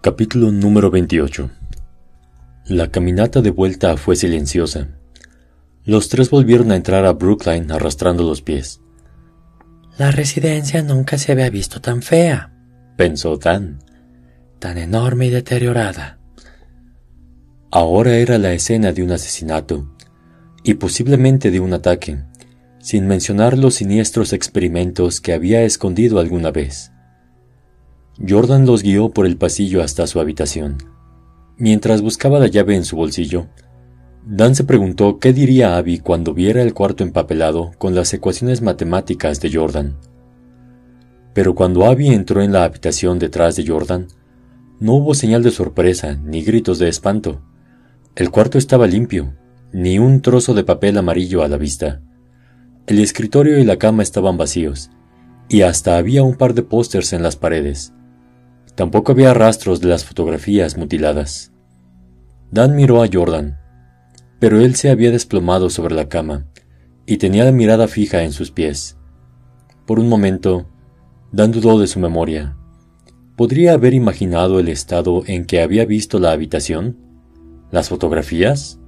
Capítulo número 28 La caminata de vuelta fue silenciosa. Los tres volvieron a entrar a Brookline arrastrando los pies. La residencia nunca se había visto tan fea, pensó Dan, tan enorme y deteriorada. Ahora era la escena de un asesinato, y posiblemente de un ataque, sin mencionar los siniestros experimentos que había escondido alguna vez. Jordan los guió por el pasillo hasta su habitación. Mientras buscaba la llave en su bolsillo, Dan se preguntó qué diría Abby cuando viera el cuarto empapelado con las ecuaciones matemáticas de Jordan. Pero cuando Abby entró en la habitación detrás de Jordan, no hubo señal de sorpresa ni gritos de espanto. El cuarto estaba limpio, ni un trozo de papel amarillo a la vista. El escritorio y la cama estaban vacíos, y hasta había un par de pósters en las paredes. Tampoco había rastros de las fotografías mutiladas. Dan miró a Jordan, pero él se había desplomado sobre la cama y tenía la mirada fija en sus pies. Por un momento, Dan dudó de su memoria. ¿Podría haber imaginado el estado en que había visto la habitación? ¿Las fotografías?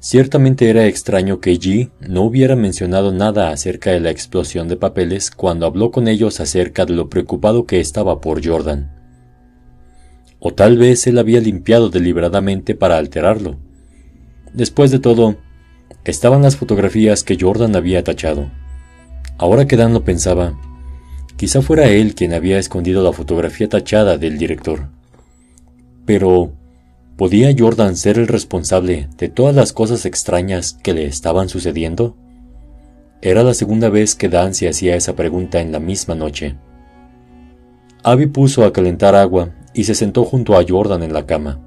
Ciertamente era extraño que G no hubiera mencionado nada acerca de la explosión de papeles cuando habló con ellos acerca de lo preocupado que estaba por Jordan. O tal vez él había limpiado deliberadamente para alterarlo. Después de todo, estaban las fotografías que Jordan había tachado. Ahora que Dan lo pensaba, quizá fuera él quien había escondido la fotografía tachada del director. Pero, ¿Podía Jordan ser el responsable de todas las cosas extrañas que le estaban sucediendo? Era la segunda vez que Dan se hacía esa pregunta en la misma noche. Abby puso a calentar agua y se sentó junto a Jordan en la cama.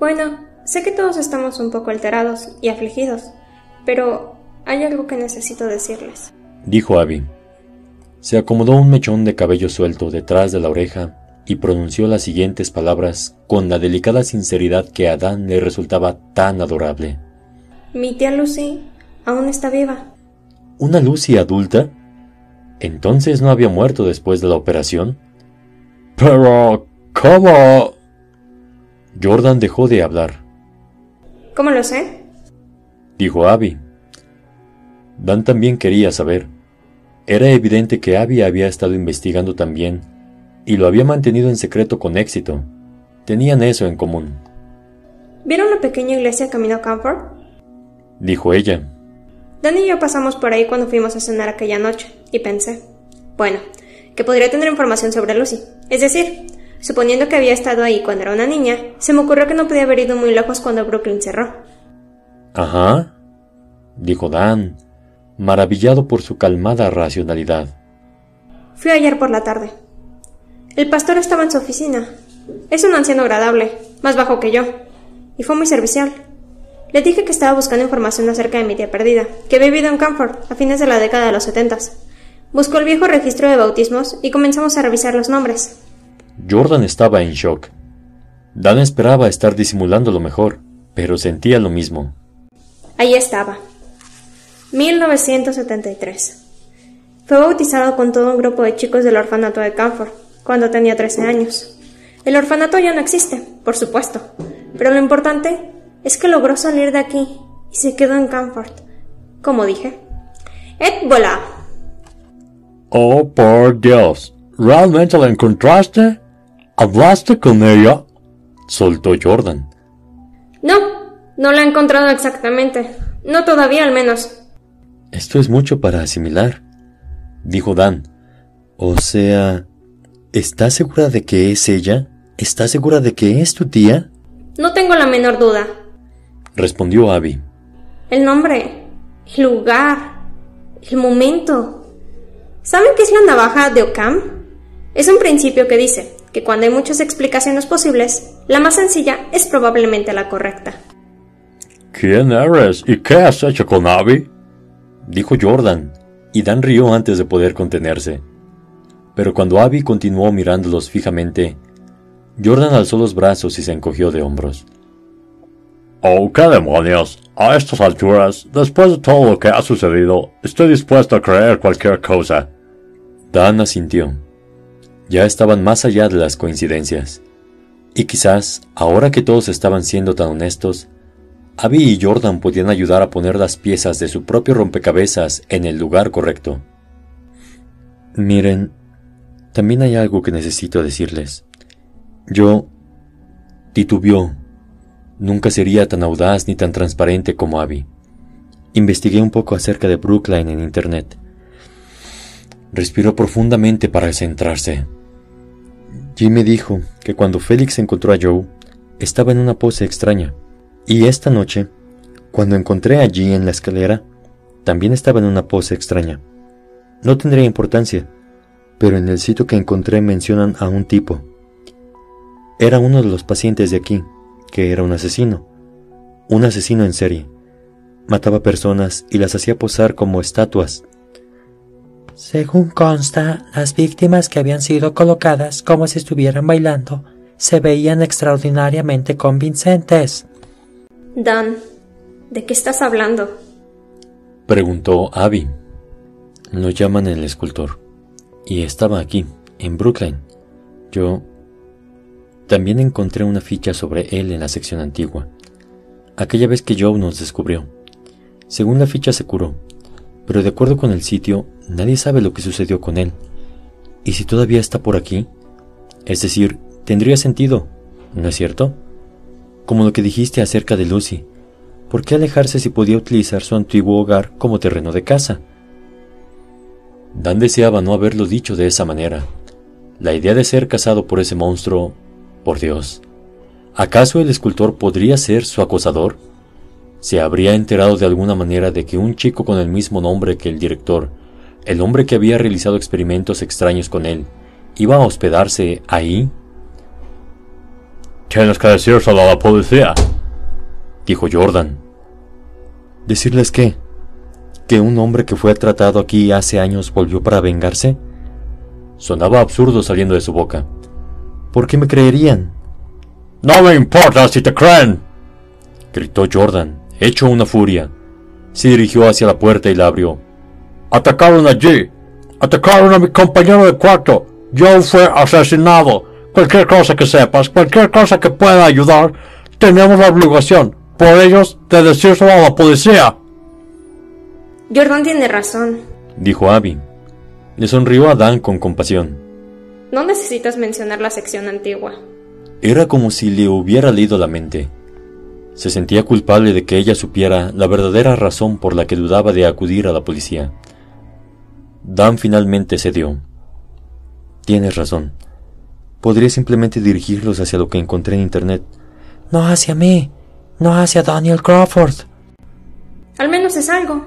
Bueno, sé que todos estamos un poco alterados y afligidos, pero hay algo que necesito decirles, dijo Abby. Se acomodó un mechón de cabello suelto detrás de la oreja y pronunció las siguientes palabras con la delicada sinceridad que a Dan le resultaba tan adorable. Mi tía Lucy aún está viva. ¿Una Lucy adulta? ¿Entonces no había muerto después de la operación? Pero... ¿Cómo? Jordan dejó de hablar. ¿Cómo lo sé? Dijo Abby. Dan también quería saber. Era evidente que Abby había estado investigando también y lo había mantenido en secreto con éxito. Tenían eso en común. ¿Vieron la pequeña iglesia camino a Camford? Dijo ella. Danny y yo pasamos por ahí cuando fuimos a cenar aquella noche, y pensé, bueno, que podría tener información sobre Lucy. Es decir, suponiendo que había estado ahí cuando era una niña, se me ocurrió que no podía haber ido muy lejos cuando Brooklyn cerró. Ajá, dijo Dan, maravillado por su calmada racionalidad. Fui ayer por la tarde. El pastor estaba en su oficina. Es un anciano agradable, más bajo que yo, y fue muy servicial. Le dije que estaba buscando información acerca de mi tía perdida, que había vivido en Camford a fines de la década de los setentas. Buscó el viejo registro de bautismos y comenzamos a revisar los nombres. Jordan estaba en shock. Dan esperaba estar disimulando lo mejor, pero sentía lo mismo. Ahí estaba. 1973. Fue bautizado con todo un grupo de chicos del orfanato de Camford cuando tenía 13 años. El orfanato ya no existe, por supuesto, pero lo importante es que logró salir de aquí y se quedó en Camford, como dije. ¡Et voilà! Oh, por Dios. ¿Realmente la encontraste? ¿Hablaste con ella? soltó Jordan. No, no la he encontrado exactamente. No todavía al menos. Esto es mucho para asimilar, dijo Dan. O sea, ¿Estás segura de que es ella? ¿Estás segura de que es tu tía? No tengo la menor duda, respondió Abby. El nombre, el lugar, el momento. ¿Saben qué es la navaja de Ockham? Es un principio que dice que cuando hay muchas explicaciones posibles, la más sencilla es probablemente la correcta. ¿Quién eres y qué has hecho con Abby? dijo Jordan, y Dan rió antes de poder contenerse. Pero cuando Abby continuó mirándolos fijamente, Jordan alzó los brazos y se encogió de hombros. Oh, qué demonios. A estas alturas, después de todo lo que ha sucedido, estoy dispuesto a creer cualquier cosa. Dan asintió. Ya estaban más allá de las coincidencias. Y quizás, ahora que todos estaban siendo tan honestos, Abby y Jordan podían ayudar a poner las piezas de su propio rompecabezas en el lugar correcto. Miren, también hay algo que necesito decirles. Yo titubeó. Nunca sería tan audaz ni tan transparente como Abby. Investigué un poco acerca de Brookline en Internet. Respiró profundamente para centrarse. Jim me dijo que cuando Félix encontró a Joe, estaba en una pose extraña. Y esta noche, cuando encontré a en la escalera, también estaba en una pose extraña. No tendría importancia, pero en el sitio que encontré mencionan a un tipo. Era uno de los pacientes de aquí, que era un asesino. Un asesino en serie. Mataba personas y las hacía posar como estatuas. Según consta, las víctimas que habían sido colocadas como si estuvieran bailando se veían extraordinariamente convincentes. Dan, ¿de qué estás hablando? Preguntó Abby. Lo llaman el escultor. Y estaba aquí, en Brooklyn. Yo también encontré una ficha sobre él en la sección antigua. Aquella vez que Joe nos descubrió. Según la ficha se curó, pero de acuerdo con el sitio, nadie sabe lo que sucedió con él. ¿Y si todavía está por aquí? Es decir, tendría sentido, ¿no es cierto? como lo que dijiste acerca de Lucy. ¿Por qué alejarse si podía utilizar su antiguo hogar como terreno de casa? Dan deseaba no haberlo dicho de esa manera. La idea de ser casado por ese monstruo, por Dios. ¿Acaso el escultor podría ser su acosador? ¿Se habría enterado de alguna manera de que un chico con el mismo nombre que el director, el hombre que había realizado experimentos extraños con él, iba a hospedarse ahí Tienes que decírselo a la policía, dijo Jordan. ¿Decirles qué? ¿Que un hombre que fue tratado aquí hace años volvió para vengarse? Sonaba absurdo saliendo de su boca. ¿Por qué me creerían? No me importa si te creen, gritó Jordan, hecho una furia. Se dirigió hacia la puerta y la abrió. Atacaron allí. Atacaron a mi compañero de cuarto. Joe fue asesinado. Cualquier cosa que sepas, cualquier cosa que pueda ayudar, tenemos la obligación, por ellos, de decírselo a la policía. Jordan tiene razón, dijo Abby. Le sonrió a Dan con compasión. No necesitas mencionar la sección antigua. Era como si le hubiera leído la mente. Se sentía culpable de que ella supiera la verdadera razón por la que dudaba de acudir a la policía. Dan finalmente cedió. Tienes razón. Podría simplemente dirigirlos hacia lo que encontré en Internet. No hacia mí, no hacia Daniel Crawford. Al menos es algo.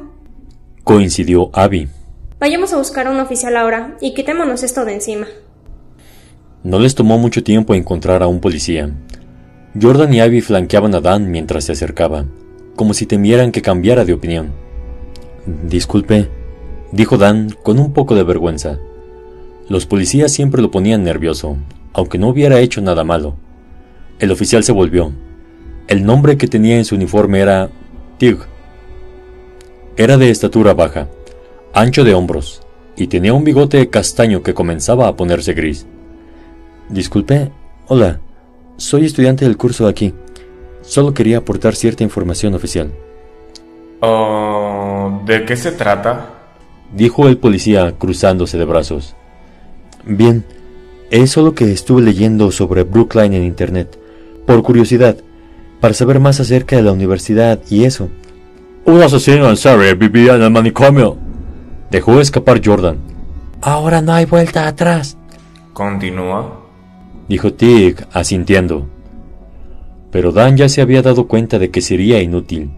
Coincidió Abby. Vayamos a buscar a un oficial ahora y quitémonos esto de encima. No les tomó mucho tiempo encontrar a un policía. Jordan y Abby flanqueaban a Dan mientras se acercaba, como si temieran que cambiara de opinión. Disculpe, dijo Dan con un poco de vergüenza. Los policías siempre lo ponían nervioso, aunque no hubiera hecho nada malo. El oficial se volvió. El nombre que tenía en su uniforme era Tig. Era de estatura baja, ancho de hombros, y tenía un bigote castaño que comenzaba a ponerse gris. Disculpe, hola, soy estudiante del curso aquí. Solo quería aportar cierta información oficial. Oh, ¿De qué se trata? Dijo el policía cruzándose de brazos. Bien, es solo que estuve leyendo sobre Brookline en Internet, por curiosidad, para saber más acerca de la universidad y eso. Un asesino en serie vivía en el manicomio. Dejó escapar Jordan. Ahora no hay vuelta atrás. Continúa. Dijo Tig, asintiendo. Pero Dan ya se había dado cuenta de que sería inútil.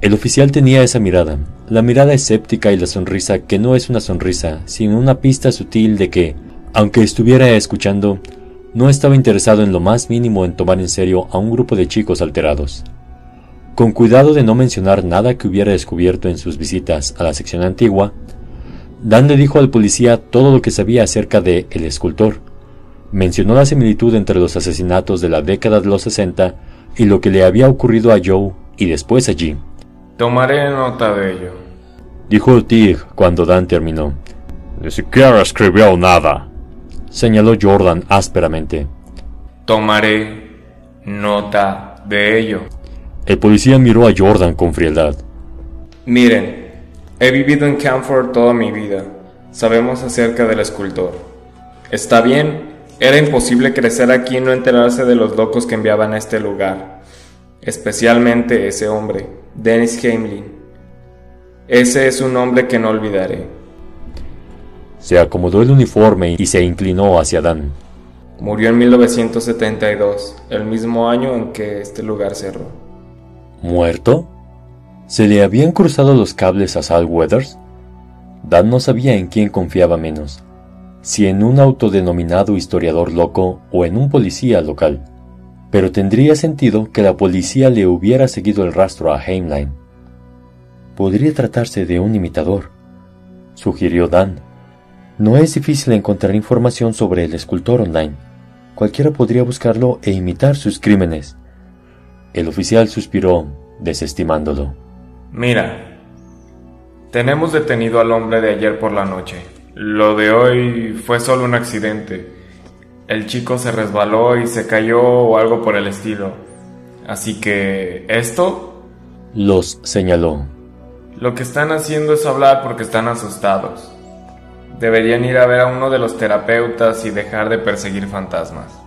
El oficial tenía esa mirada, la mirada escéptica y la sonrisa que no es una sonrisa, sino una pista sutil de que, aunque estuviera escuchando, no estaba interesado en lo más mínimo en tomar en serio a un grupo de chicos alterados. Con cuidado de no mencionar nada que hubiera descubierto en sus visitas a la sección antigua, Dan le dijo al policía todo lo que sabía acerca de El Escultor. Mencionó la similitud entre los asesinatos de la década de los 60 y lo que le había ocurrido a Joe y después a Jim. Tomaré nota de ello, dijo Tig cuando Dan terminó. Ni siquiera escribió nada, señaló Jordan ásperamente. Tomaré nota de ello. El policía miró a Jordan con frialdad. Miren, he vivido en Camford toda mi vida. Sabemos acerca del escultor. Está bien, era imposible crecer aquí y no enterarse de los locos que enviaban a este lugar. Especialmente ese hombre, Dennis Heimlin. Ese es un hombre que no olvidaré. Se acomodó el uniforme y se inclinó hacia Dan. Murió en 1972, el mismo año en que este lugar cerró. ¿Muerto? ¿Se le habían cruzado los cables a Sal Weathers? Dan no sabía en quién confiaba menos, si en un autodenominado historiador loco o en un policía local. Pero tendría sentido que la policía le hubiera seguido el rastro a Heimlein. Podría tratarse de un imitador, sugirió Dan. No es difícil encontrar información sobre el escultor online. Cualquiera podría buscarlo e imitar sus crímenes. El oficial suspiró, desestimándolo. Mira, tenemos detenido al hombre de ayer por la noche. Lo de hoy fue solo un accidente. El chico se resbaló y se cayó o algo por el estilo. Así que, ¿esto? Los señaló. Lo que están haciendo es hablar porque están asustados. Deberían ir a ver a uno de los terapeutas y dejar de perseguir fantasmas.